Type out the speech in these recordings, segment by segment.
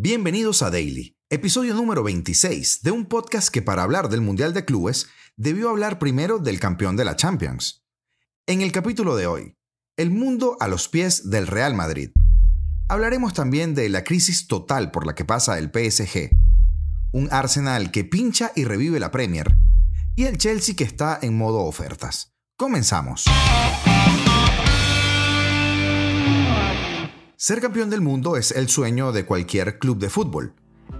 Bienvenidos a Daily, episodio número 26 de un podcast que para hablar del Mundial de Clubes debió hablar primero del campeón de la Champions. En el capítulo de hoy, el mundo a los pies del Real Madrid. Hablaremos también de la crisis total por la que pasa el PSG, un Arsenal que pincha y revive la Premier, y el Chelsea que está en modo ofertas. Comenzamos. Ser campeón del mundo es el sueño de cualquier club de fútbol,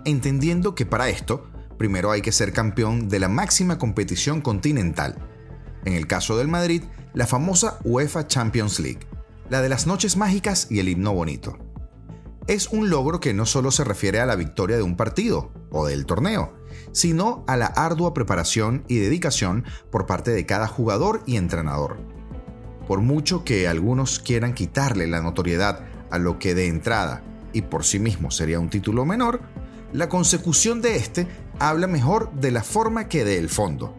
entendiendo que para esto, primero hay que ser campeón de la máxima competición continental. En el caso del Madrid, la famosa UEFA Champions League, la de las noches mágicas y el himno bonito. Es un logro que no solo se refiere a la victoria de un partido o del torneo, sino a la ardua preparación y dedicación por parte de cada jugador y entrenador. Por mucho que algunos quieran quitarle la notoriedad a lo que de entrada y por sí mismo sería un título menor, la consecución de este habla mejor de la forma que del fondo.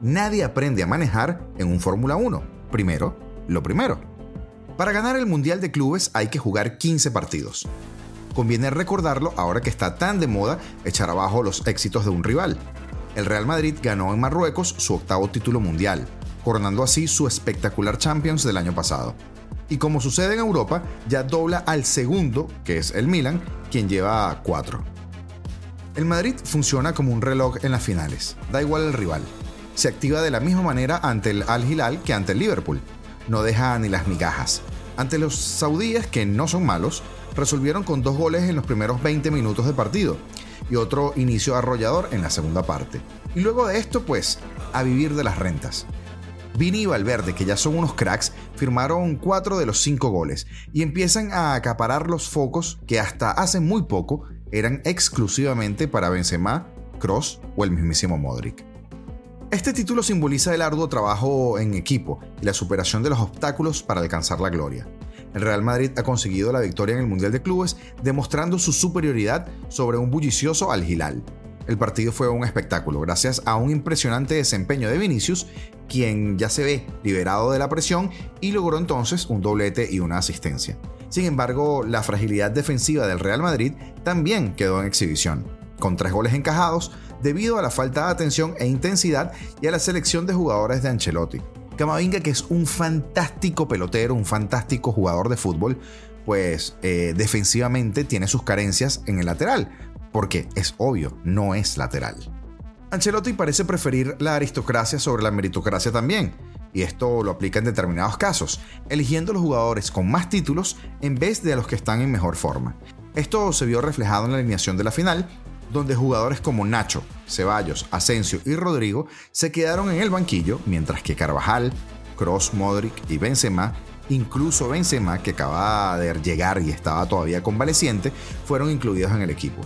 Nadie aprende a manejar en un Fórmula 1. Primero, lo primero. Para ganar el Mundial de Clubes hay que jugar 15 partidos. Conviene recordarlo ahora que está tan de moda echar abajo los éxitos de un rival. El Real Madrid ganó en Marruecos su octavo título mundial, coronando así su espectacular Champions del año pasado y como sucede en Europa, ya dobla al segundo, que es el Milan, quien lleva cuatro. El Madrid funciona como un reloj en las finales, da igual el rival. Se activa de la misma manera ante el Al Hilal que ante el Liverpool. No deja ni las migajas. Ante los saudíes, que no son malos, resolvieron con dos goles en los primeros 20 minutos de partido y otro inicio arrollador en la segunda parte. Y luego de esto, pues, a vivir de las rentas. Vini y Valverde, que ya son unos cracks, firmaron cuatro de los cinco goles y empiezan a acaparar los focos que hasta hace muy poco eran exclusivamente para Benzema, Cross o el mismísimo Modric. Este título simboliza el arduo trabajo en equipo y la superación de los obstáculos para alcanzar la gloria. El Real Madrid ha conseguido la victoria en el Mundial de Clubes demostrando su superioridad sobre un bullicioso Al Hilal, el partido fue un espectáculo gracias a un impresionante desempeño de Vinicius, quien ya se ve liberado de la presión y logró entonces un doblete y una asistencia. Sin embargo, la fragilidad defensiva del Real Madrid también quedó en exhibición, con tres goles encajados debido a la falta de atención e intensidad y a la selección de jugadores de Ancelotti. Camavinga, que es un fantástico pelotero, un fantástico jugador de fútbol, pues eh, defensivamente tiene sus carencias en el lateral, porque es obvio, no es lateral. Ancelotti parece preferir la aristocracia sobre la meritocracia también, y esto lo aplica en determinados casos, eligiendo los jugadores con más títulos en vez de a los que están en mejor forma. Esto se vio reflejado en la alineación de la final, donde jugadores como Nacho, Ceballos, Asensio y Rodrigo se quedaron en el banquillo, mientras que Carvajal, Cross, Modric y Benzema, incluso Benzema, que acababa de llegar y estaba todavía convaleciente, fueron incluidos en el equipo.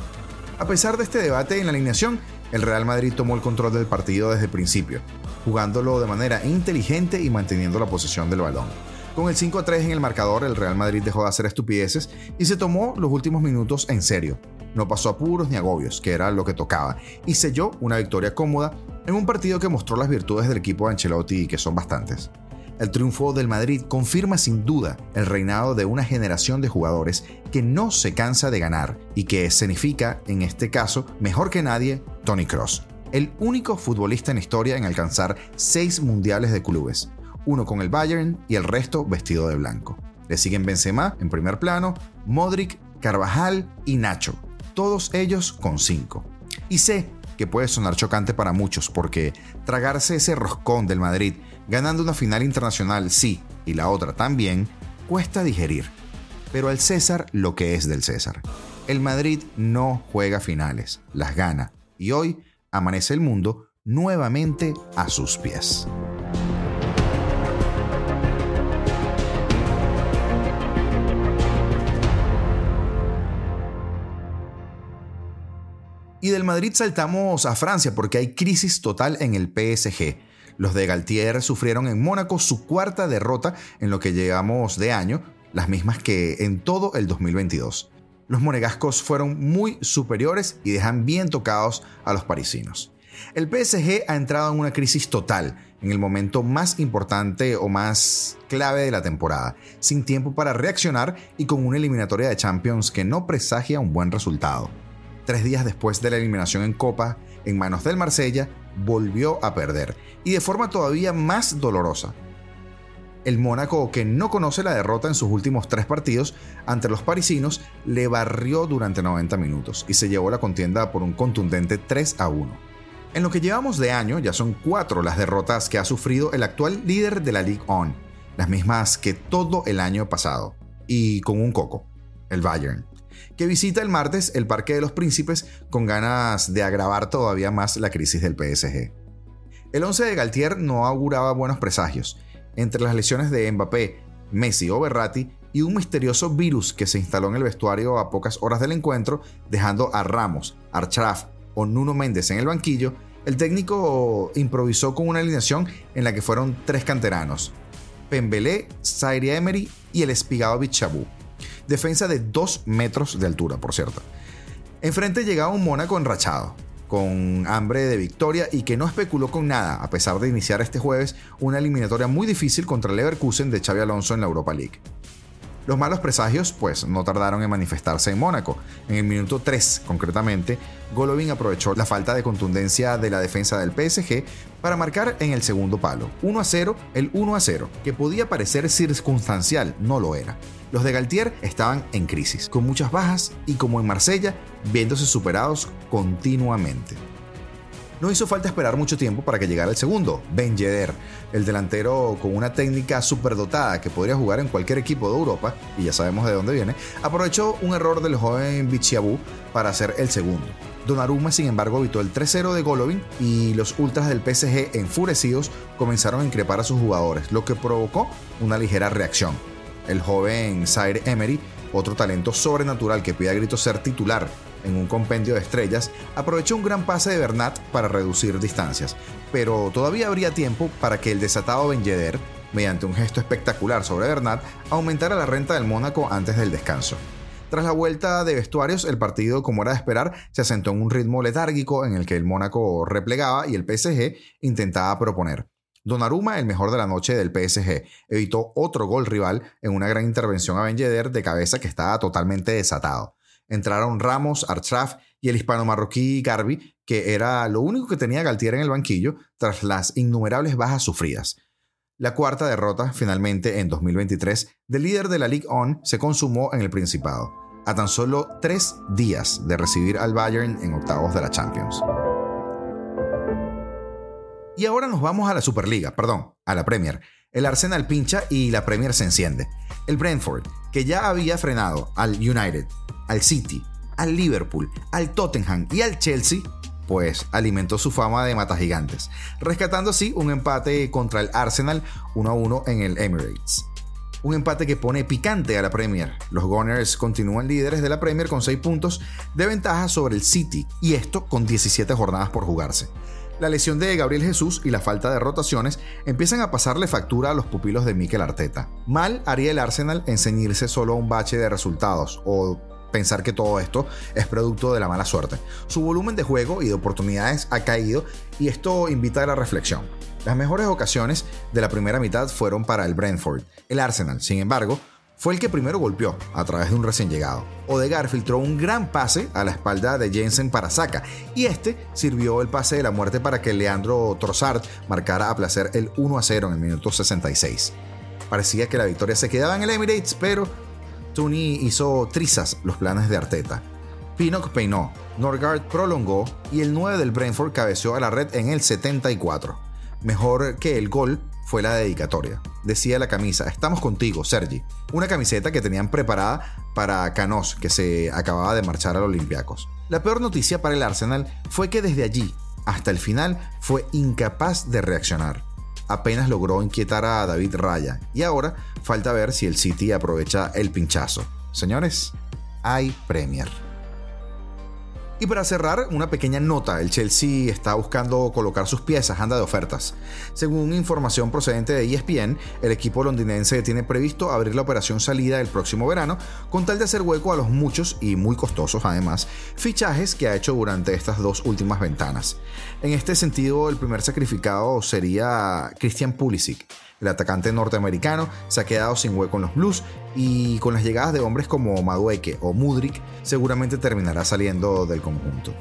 A pesar de este debate en la alineación, el Real Madrid tomó el control del partido desde el principio, jugándolo de manera inteligente y manteniendo la posesión del balón. Con el 5 a 3 en el marcador, el Real Madrid dejó de hacer estupideces y se tomó los últimos minutos en serio. No pasó apuros ni agobios, que era lo que tocaba, y selló una victoria cómoda en un partido que mostró las virtudes del equipo de Ancelotti, que son bastantes. El triunfo del Madrid confirma sin duda el reinado de una generación de jugadores que no se cansa de ganar y que significa, en este caso, mejor que nadie, Tony Cross, el único futbolista en historia en alcanzar seis mundiales de clubes, uno con el Bayern y el resto vestido de blanco. Le siguen Benzema en primer plano, Modric, Carvajal y Nacho, todos ellos con cinco. Y sé que puede sonar chocante para muchos porque tragarse ese roscón del Madrid ganando una final internacional sí y la otra también, cuesta digerir. Pero al César lo que es del César. El Madrid no juega finales, las gana. Y hoy amanece el mundo nuevamente a sus pies. Y del Madrid saltamos a Francia porque hay crisis total en el PSG. Los de Galtier sufrieron en Mónaco su cuarta derrota en lo que llegamos de año, las mismas que en todo el 2022. Los monegascos fueron muy superiores y dejan bien tocados a los parisinos. El PSG ha entrado en una crisis total en el momento más importante o más clave de la temporada, sin tiempo para reaccionar y con una eliminatoria de Champions que no presagia un buen resultado. Tres días después de la eliminación en Copa, en manos del Marsella, volvió a perder, y de forma todavía más dolorosa. El Mónaco, que no conoce la derrota en sus últimos tres partidos ante los parisinos, le barrió durante 90 minutos y se llevó la contienda por un contundente 3 a 1. En lo que llevamos de año, ya son cuatro las derrotas que ha sufrido el actual líder de la Ligue 1, las mismas que todo el año pasado, y con un coco, el Bayern que visita el martes el Parque de los Príncipes con ganas de agravar todavía más la crisis del PSG. El 11 de Galtier no auguraba buenos presagios. Entre las lesiones de Mbappé, Messi o Berratti y un misterioso virus que se instaló en el vestuario a pocas horas del encuentro, dejando a Ramos, Archraf o Nuno Méndez en el banquillo, el técnico improvisó con una alineación en la que fueron tres canteranos: Pembele, Zaire Emery y el espigado Bichabú defensa de 2 metros de altura, por cierto. Enfrente llegaba un Mónaco enrachado, con hambre de victoria y que no especuló con nada, a pesar de iniciar este jueves una eliminatoria muy difícil contra el Leverkusen de Xavi Alonso en la Europa League. Los malos presagios, pues, no tardaron en manifestarse en Mónaco. En el minuto 3, concretamente, Golovin aprovechó la falta de contundencia de la defensa del PSG para marcar en el segundo palo. 1 a 0, el 1 a 0, que podía parecer circunstancial, no lo era. Los de Galtier estaban en crisis, con muchas bajas y como en Marsella, viéndose superados continuamente. No hizo falta esperar mucho tiempo para que llegara el segundo, Ben Yedder, el delantero con una técnica superdotada que podría jugar en cualquier equipo de Europa, y ya sabemos de dónde viene, aprovechó un error del joven Bichiabú para hacer el segundo. Donnarumma, sin embargo, evitó el 3-0 de Golovin y los ultras del PSG enfurecidos comenzaron a increpar a sus jugadores, lo que provocó una ligera reacción. El joven Zaire Emery, otro talento sobrenatural que pide a gritos ser titular en un compendio de estrellas, aprovechó un gran pase de Bernat para reducir distancias, pero todavía habría tiempo para que el desatado Ben Yedder, mediante un gesto espectacular sobre Bernat, aumentara la renta del Mónaco antes del descanso. Tras la vuelta de vestuarios, el partido, como era de esperar, se asentó en un ritmo letárgico en el que el Mónaco replegaba y el PSG intentaba proponer. Donnarumma, el mejor de la noche del PSG, evitó otro gol rival en una gran intervención a Ben Yedder de cabeza que estaba totalmente desatado entraron Ramos, Archraf y el hispano marroquí Garbi, que era lo único que tenía Galtier en el banquillo tras las innumerables bajas sufridas. La cuarta derrota, finalmente en 2023, del líder de la Ligue 1 se consumó en el Principado, a tan solo tres días de recibir al Bayern en octavos de la Champions. Y ahora nos vamos a la Superliga, perdón, a la Premier. El Arsenal pincha y la Premier se enciende. El Brentford, que ya había frenado al United, al City, al Liverpool, al Tottenham y al Chelsea, pues alimentó su fama de mata gigantes, rescatando así un empate contra el Arsenal 1 a 1 en el Emirates. Un empate que pone picante a la Premier. Los Gunners continúan líderes de la Premier con 6 puntos de ventaja sobre el City, y esto con 17 jornadas por jugarse. La lesión de Gabriel Jesús y la falta de rotaciones empiezan a pasarle factura a los pupilos de Mikel Arteta. Mal haría el Arsenal en ceñirse solo a un bache de resultados o pensar que todo esto es producto de la mala suerte. Su volumen de juego y de oportunidades ha caído y esto invita a la reflexión. Las mejores ocasiones de la primera mitad fueron para el Brentford. El Arsenal, sin embargo, fue el que primero golpeó a través de un recién llegado. Odegar filtró un gran pase a la espalda de Jensen para Saka y este sirvió el pase de la muerte para que Leandro Trossard marcara a placer el 1 a 0 en el minuto 66. Parecía que la victoria se quedaba en el Emirates, pero Tuni hizo trizas los planes de Arteta. Pinnock peinó, Norgard prolongó y el 9 del Brentford cabeció a la red en el 74. Mejor que el gol fue la dedicatoria. Decía la camisa, estamos contigo, Sergi. Una camiseta que tenían preparada para Canos, que se acababa de marchar a los Olympiacos. La peor noticia para el Arsenal fue que desde allí hasta el final fue incapaz de reaccionar apenas logró inquietar a David Raya y ahora falta ver si el City aprovecha el pinchazo. Señores, hay Premier. Y para cerrar, una pequeña nota, el Chelsea está buscando colocar sus piezas, anda de ofertas. Según información procedente de ESPN, el equipo londinense tiene previsto abrir la operación salida el próximo verano, con tal de hacer hueco a los muchos y muy costosos además fichajes que ha hecho durante estas dos últimas ventanas. En este sentido, el primer sacrificado sería Christian Pulisic el atacante norteamericano se ha quedado sin hueco en los Blues y con las llegadas de hombres como Madueke o Mudrik seguramente terminará saliendo del conjunto.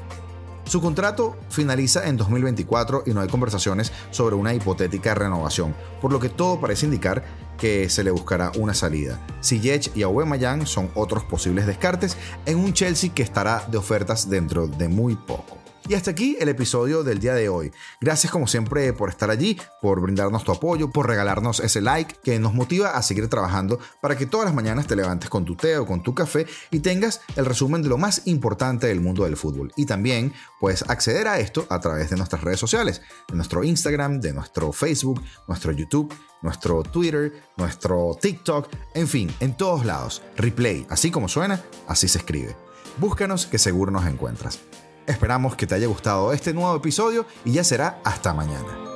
Su contrato finaliza en 2024 y no hay conversaciones sobre una hipotética renovación, por lo que todo parece indicar que se le buscará una salida. Ziyech y Aubameyang son otros posibles descartes en un Chelsea que estará de ofertas dentro de muy poco. Y hasta aquí el episodio del día de hoy. Gracias como siempre por estar allí, por brindarnos tu apoyo, por regalarnos ese like que nos motiva a seguir trabajando para que todas las mañanas te levantes con tu té o con tu café y tengas el resumen de lo más importante del mundo del fútbol. Y también puedes acceder a esto a través de nuestras redes sociales, de nuestro Instagram, de nuestro Facebook, nuestro YouTube, nuestro Twitter, nuestro TikTok, en fin, en todos lados. Replay, así como suena, así se escribe. Búscanos que seguro nos encuentras. Esperamos que te haya gustado este nuevo episodio y ya será hasta mañana.